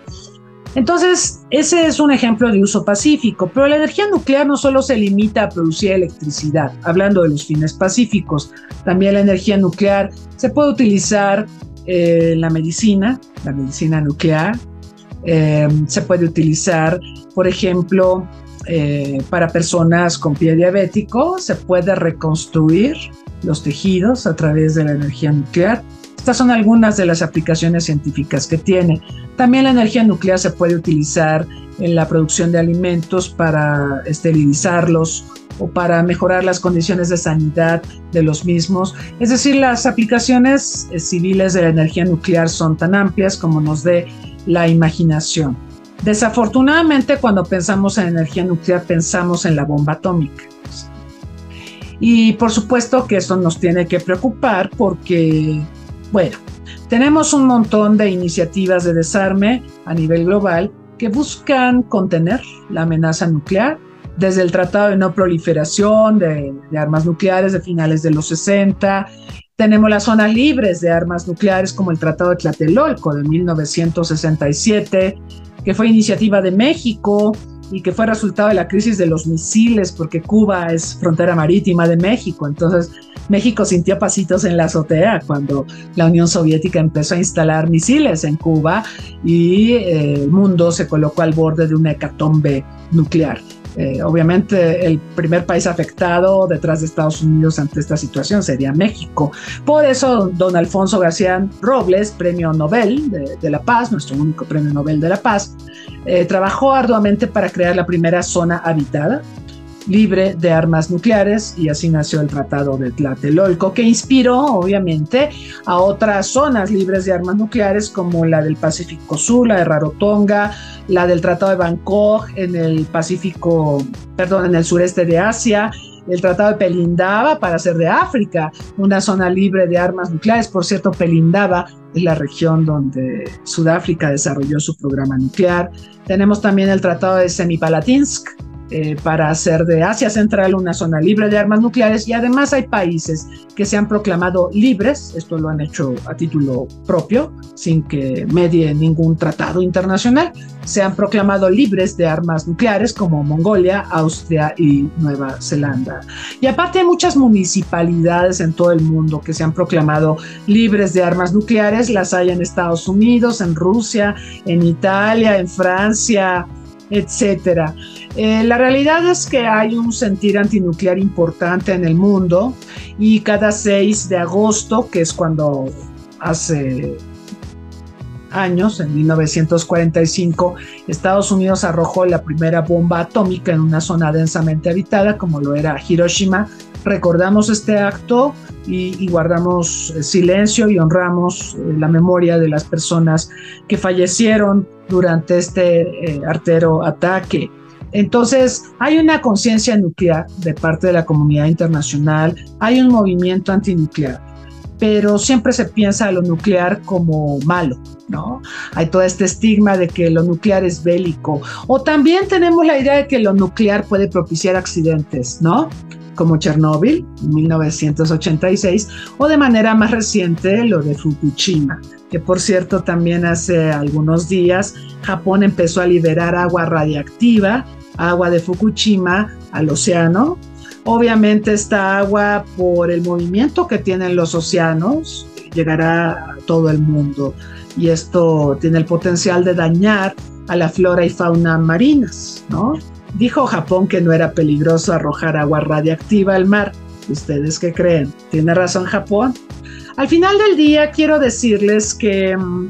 Entonces, ese es un ejemplo de uso pacífico, pero la energía nuclear no solo se limita a producir electricidad, hablando de los fines pacíficos, también la energía nuclear se puede utilizar eh, la medicina, la medicina nuclear, eh, se puede utilizar, por ejemplo, eh, para personas con pie diabético, se puede reconstruir los tejidos a través de la energía nuclear. Estas son algunas de las aplicaciones científicas que tiene. También la energía nuclear se puede utilizar en la producción de alimentos para esterilizarlos o para mejorar las condiciones de sanidad de los mismos. Es decir, las aplicaciones eh, civiles de la energía nuclear son tan amplias como nos dé la imaginación. Desafortunadamente, cuando pensamos en energía nuclear, pensamos en la bomba atómica. Y por supuesto que esto nos tiene que preocupar porque, bueno, tenemos un montón de iniciativas de desarme a nivel global que buscan contener la amenaza nuclear, desde el Tratado de No Proliferación de, de, Armas Nucleares de finales de los 60 tenemos las zonas libres de armas nucleares como el Tratado de Tlatelolco de 1967, que fue iniciativa de México y que fue resultado de la crisis de los misiles, porque Cuba es frontera marítima de México. Entonces, México sintió pasitos en la azotea cuando la Unión Soviética empezó a instalar misiles en Cuba y eh, el mundo se colocó al borde de una hecatombe nuclear. Eh, obviamente el primer país afectado detrás de Estados Unidos ante esta situación sería México. Por eso don Alfonso García Robles, premio Nobel de, la Paz, nuestro único premio Nobel de la Paz, eh, trabajó arduamente para crear la primera zona habitada libre de armas nucleares y así nació el Tratado de Tlatelolco que inspiró obviamente a otras zonas libres de armas nucleares como la del Pacífico Sur, la de Rarotonga, la del Tratado de Bangkok en el Pacífico, perdón, en el sureste de Asia, el Tratado de Pelindaba para hacer de África una zona libre de armas nucleares. Por cierto, Pelindaba es la región donde Sudáfrica desarrolló su programa nuclear. Tenemos también el Tratado de Semipalatinsk, eh, para hacer de Asia Central una zona libre de armas nucleares y además hay países que se han proclamado libres, esto lo han hecho a título propio, sin que medie ningún tratado internacional, se han proclamado libres de armas nucleares como Mongolia, Austria y Nueva Zelanda. Y aparte hay muchas municipalidades en todo el mundo que se han proclamado libres de armas nucleares, las hay en Estados Unidos, en Rusia, en Italia, en Francia, etcétera. Eh, la realidad es que hay un sentir antinuclear importante en el mundo y cada 6 de agosto, que es cuando hace años, en 1945, Estados Unidos arrojó la primera bomba atómica en una zona densamente habitada, como lo era Hiroshima. Recordamos este acto y, guardamos silencio y honramos eh, la memoria de las personas que fallecieron durante este eh, artero ataque. Entonces, hay una conciencia nuclear de parte de la comunidad internacional, hay un movimiento antinuclear. pero siempre se piensa a lo nuclear como malo, ¿no? Hay todo este estigma de que lo nuclear es bélico, o también tenemos la idea de que lo nuclear puede propiciar accidentes, ¿no? Como Chernóbil, en 1986, o de manera más reciente lo de Fukushima, que por cierto también hace algunos días Japón empezó a liberar agua radiactiva, agua de Fukushima, al océano, Obviamente esta agua, por el movimiento que tienen los océanos, llegará a todo el mundo y esto tiene el potencial de dañar a la flora y fauna marinas, ¿no? Dijo Japón que no era peligroso arrojar agua radiactiva al mar. ¿Ustedes qué creen? ¿Tiene razón Japón? Al final del día quiero decirles que mm,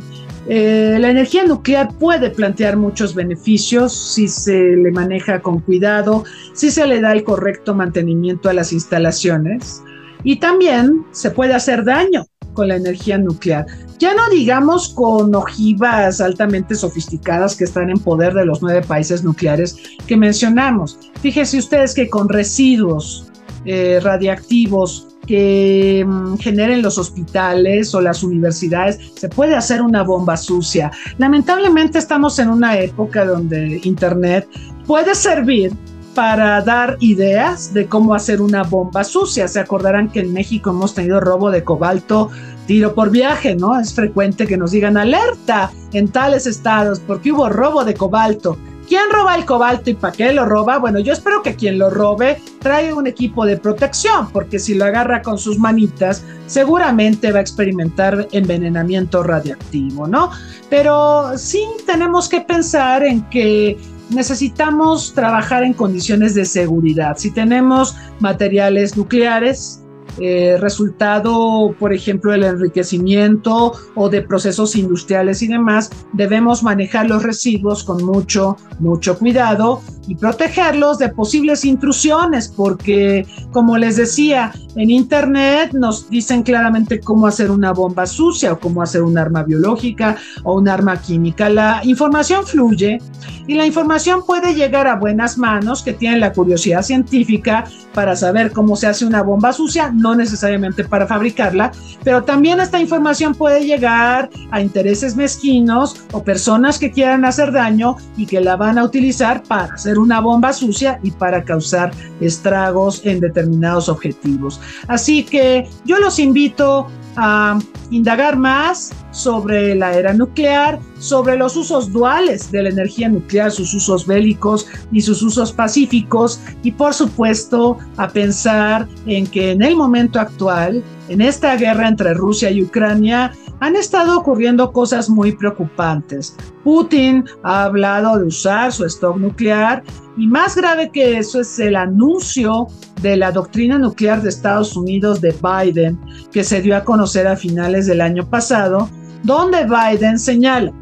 eh, la energía nuclear puede plantear muchos beneficios si se le maneja con cuidado, si se le da el correcto mantenimiento a las instalaciones y también se puede hacer daño con la energía nuclear. Ya no digamos con ojivas altamente sofisticadas que están en poder de los nueve países nucleares que mencionamos. Fíjense ustedes que con residuos eh, radiactivos que mm, generen los hospitales o las universidades, se puede hacer una bomba sucia. Lamentablemente estamos en una época donde Internet puede servir para dar ideas de cómo hacer una bomba sucia. Se acordarán que en México hemos tenido robo de cobalto tiro por viaje, ¿no? Es frecuente que nos digan alerta en tales estados porque hubo robo de cobalto. ¿Quién roba el cobalto y para qué lo roba? Bueno, yo espero que quien lo robe traiga un equipo de protección, porque si lo agarra con sus manitas, seguramente va a experimentar envenenamiento radiactivo, ¿no? Pero sí tenemos que pensar en que necesitamos trabajar en condiciones de seguridad. Si tenemos materiales nucleares, eh, resultado, por ejemplo, del enriquecimiento o de procesos industriales y demás, debemos manejar los residuos con mucho, mucho cuidado y protegerlos de posibles intrusiones, porque, como les decía, en Internet nos dicen claramente cómo hacer una bomba sucia o cómo hacer un arma biológica o un arma química. La información fluye y la información puede llegar a buenas manos que tienen la curiosidad científica para saber cómo se hace una bomba sucia, no necesariamente para fabricarla, pero también esta información puede llegar a intereses mezquinos o personas que quieran hacer daño y que la van a utilizar para hacer una bomba sucia y para causar estragos en determinados objetivos. Así que yo los invito a indagar más sobre la era nuclear, sobre los usos duales de la energía nuclear, sus usos bélicos y sus usos pacíficos, y por supuesto a pensar en que en el momento actual, en esta guerra entre Rusia y Ucrania, han estado ocurriendo cosas muy preocupantes. Putin ha hablado de usar su stock nuclear y más grave que eso es el anuncio de la doctrina nuclear de Estados Unidos de Biden que se dio a conocer a finales del año pasado, donde Biden señala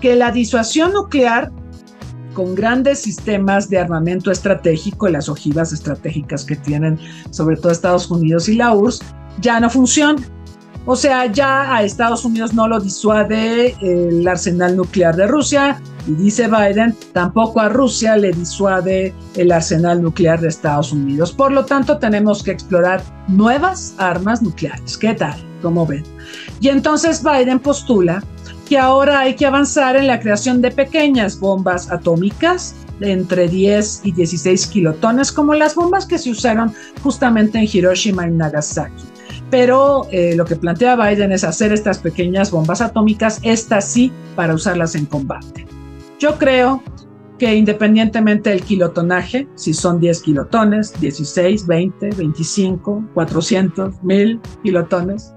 que la disuasión nuclear con grandes sistemas de armamento estratégico, las ojivas estratégicas que tienen sobre todo Estados Unidos y la URSS, ya no funciona o sea, ya a Estados Unidos no lo disuade el arsenal nuclear de Rusia y dice Biden, tampoco a Rusia le disuade el arsenal nuclear de Estados Unidos. Por lo tanto, tenemos que explorar nuevas armas nucleares. ¿Qué tal? Como ven. Y entonces Biden postula que ahora hay que avanzar en la creación de pequeñas bombas atómicas de entre 10 y 16 kilotones, como las bombas que se usaron justamente en Hiroshima y Nagasaki pero eh, lo que plantea Biden es hacer estas pequeñas bombas atómicas, estas sí, para usarlas en combate. Yo creo que independientemente del kilotonaje, si son 10 kilotones, 16, 20, 25, 400, 1000 kilotones,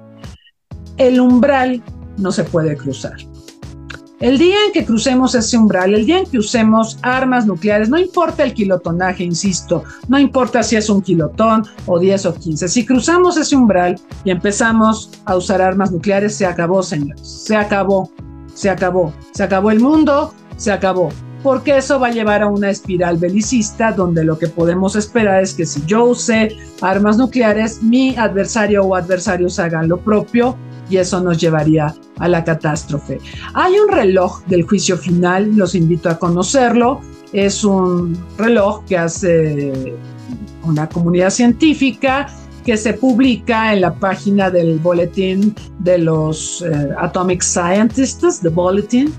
el umbral no se puede cruzar. El día en que crucemos ese umbral, el día en que usemos armas nucleares, no importa el kilotonaje, insisto, no importa si es un kilotón o 10 o 15, si cruzamos ese umbral y empezamos a usar armas nucleares, se acabó, señores, se acabó, se acabó, se acabó el mundo, se acabó porque eso va a llevar a una espiral belicista donde lo que podemos esperar es que si yo use armas nucleares, mi adversario o adversarios hagan lo propio y eso nos llevaría a la catástrofe. Hay un reloj del juicio final, los invito a conocerlo. Es un reloj que hace una comunidad científica que se publica en la página del boletín de los eh, Atomic Scientists, The Bulletin,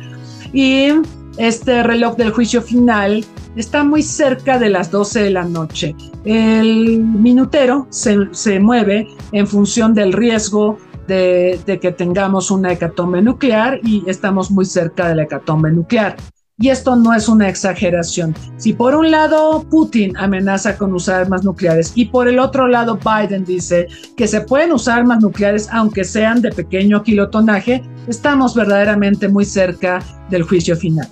y este reloj del juicio final está muy cerca de las 12 de la noche. El minutero se, mueve en función del riesgo de, de, que tengamos una hecatombe nuclear y estamos muy cerca de la hecatombe nuclear. Y esto no es una exageración. Si por un lado Putin amenaza con usar armas nucleares y por el otro lado Biden dice que se pueden usar armas nucleares aunque sean de pequeño kilotonaje, estamos verdaderamente muy cerca del juicio final.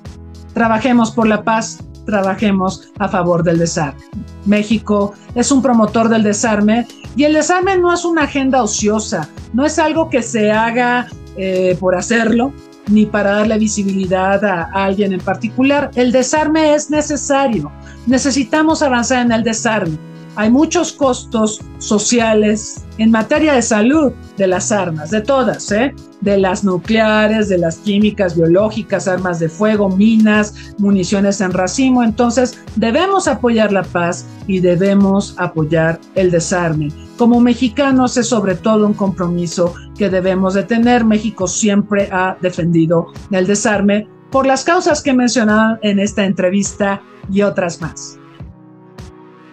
Trabajemos por la paz, trabajemos a favor del desarme. México es un promotor del desarme y el desarme no es una agenda ociosa, no es algo que se haga eh, por hacerlo, ni para darle visibilidad a, alguien en particular. El desarme es necesario. Necesitamos avanzar en el desarme. Hay muchos costos sociales en materia de salud de las armas, de todas, ¿eh? de las nucleares, de las químicas, biológicas, armas de fuego, minas, municiones en racimo. Entonces, debemos apoyar la paz y debemos apoyar el desarme. Como mexicanos es sobre todo un compromiso que debemos de tener. México siempre ha defendido el desarme por las causas que he mencionado en esta entrevista y otras más.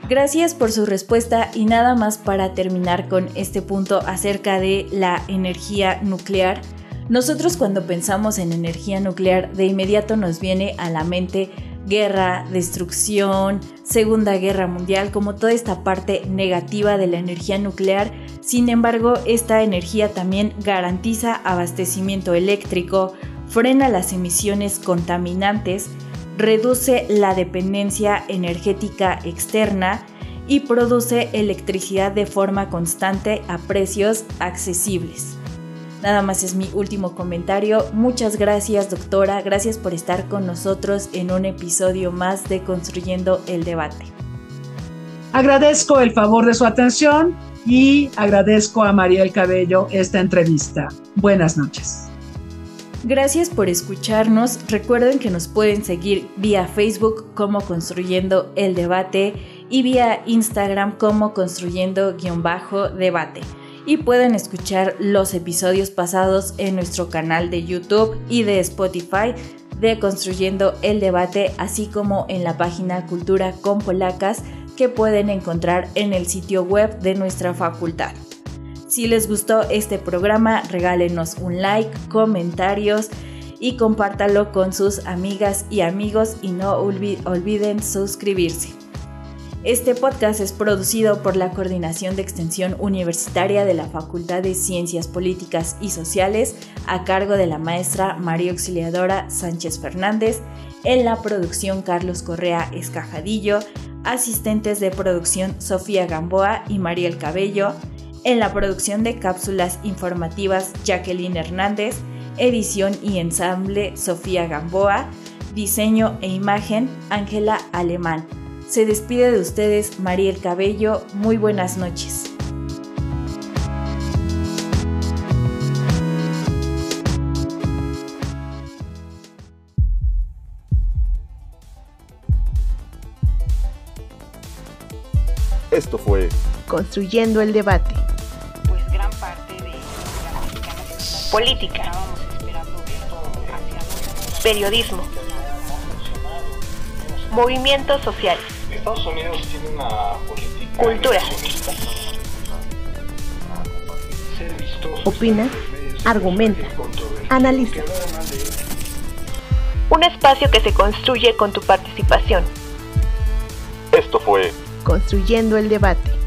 Gracias por su respuesta y nada más para terminar con este punto acerca de la energía nuclear. Nosotros cuando pensamos en energía nuclear de inmediato nos viene a la mente guerra, destrucción, Segunda Guerra Mundial, como toda esta parte negativa de la energía nuclear. Sin embargo, esta energía también garantiza abastecimiento eléctrico, frena las emisiones contaminantes reduce la dependencia energética externa y produce electricidad de forma constante a precios accesibles. Nada más es mi último comentario. Muchas gracias doctora, gracias por estar con nosotros en un episodio más de Construyendo el Debate. Agradezco el favor de su atención y agradezco a María el Cabello esta entrevista. Buenas noches. Gracias por escucharnos. Recuerden que nos pueden seguir vía Facebook como Construyendo el Debate y vía Instagram como Construyendo-Debate. Y pueden escuchar los episodios pasados en nuestro canal de YouTube y de Spotify de Construyendo el Debate, así como en la página Cultura con Polacas que pueden encontrar en el sitio web de nuestra facultad. Si les gustó este programa, regálenos un like, comentarios y compártalo con sus amigas y amigos y no olviden suscribirse. Este podcast es producido por la Coordinación de Extensión Universitaria de la Facultad de Ciencias Políticas y Sociales a cargo de la maestra María Auxiliadora Sánchez Fernández, en la producción Carlos Correa Escajadillo, asistentes de producción Sofía Gamboa y Mariel Cabello, en la producción de cápsulas informativas Jacqueline Hernández, edición y ensamble Sofía Gamboa, diseño e imagen Ángela Alemán. Se despide de ustedes Mariel Cabello, muy buenas noches. Esto fue Construyendo el debate. Pues gran parte de la Política. Periodismo. Movimientos sociales. Estados Unidos tiene una política Cultura. Opina, argumenta, analiza. Un espacio que se construye con tu participación. Esto fue Construyendo el debate.